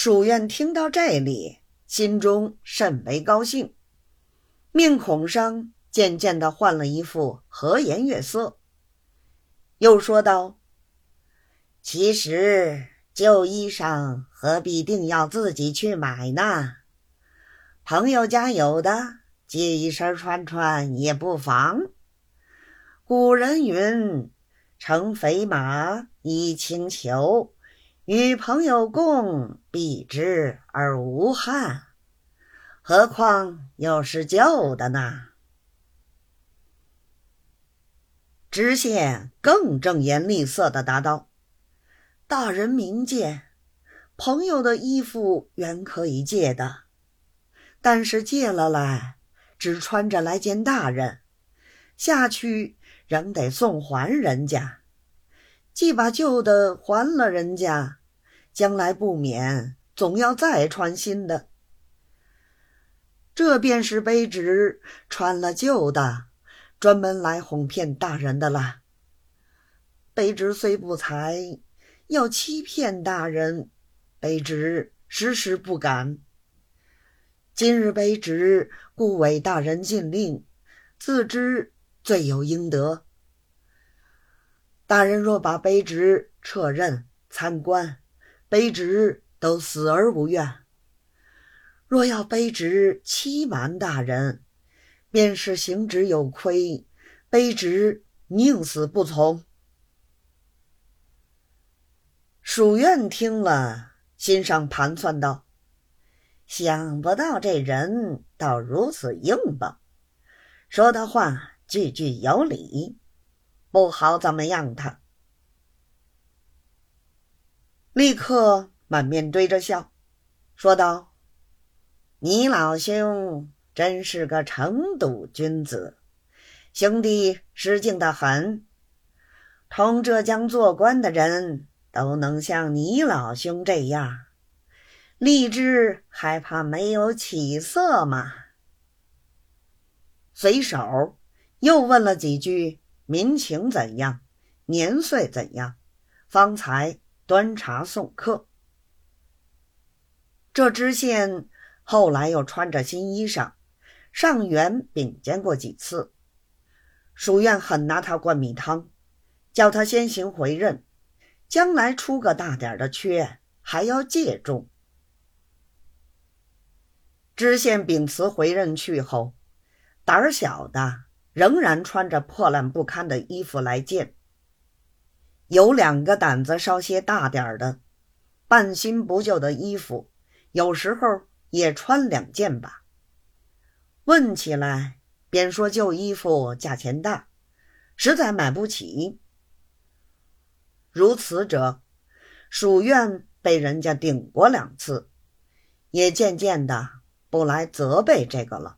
蜀院听到这里，心中甚为高兴，面孔上渐渐的换了一副和颜悦色，又说道：“其实旧衣裳何必定要自己去买呢？朋友家有的，借一身穿穿也不妨。古人云：‘乘肥马，以轻裘。’”与朋友共，避之而无憾，何况又是旧的呢？知县更正言厉色的答道：“大人明鉴，朋友的衣服原可以借的，但是借了来，只穿着来见大人，下去仍得送还人家。既把旧的还了人家。”将来不免总要再穿新的，这便是卑职穿了旧的，专门来哄骗大人的了。卑职虽不才，要欺骗大人，卑职时时不敢。今日卑职故为大人禁令，自知罪有应得。大人若把卑职撤任参官。卑职都死而无怨。若要卑职欺瞒大人，便是行职有亏，卑职宁死不从。蜀院听了，心上盘算道：“想不到这人倒如此硬棒，说的话句句有理，不好怎么样他。”立刻满面堆着笑，说道：“你老兄真是个成笃君子，兄弟失敬的很。同浙江做官的人都能像你老兄这样，立志还怕没有起色吗？”随手又问了几句民情怎样，年岁怎样，方才。端茶送客。这知县后来又穿着新衣裳，上元禀见过几次。蜀院很拿他灌米汤，叫他先行回任，将来出个大点的缺，还要借重。知县秉辞回任去后，胆儿小的仍然穿着破烂不堪的衣服来见。有两个胆子稍些大点儿的，半新不旧的衣服，有时候也穿两件吧。问起来，便说旧衣服价钱大，实在买不起。如此者，属院被人家顶过两次，也渐渐的不来责备这个了。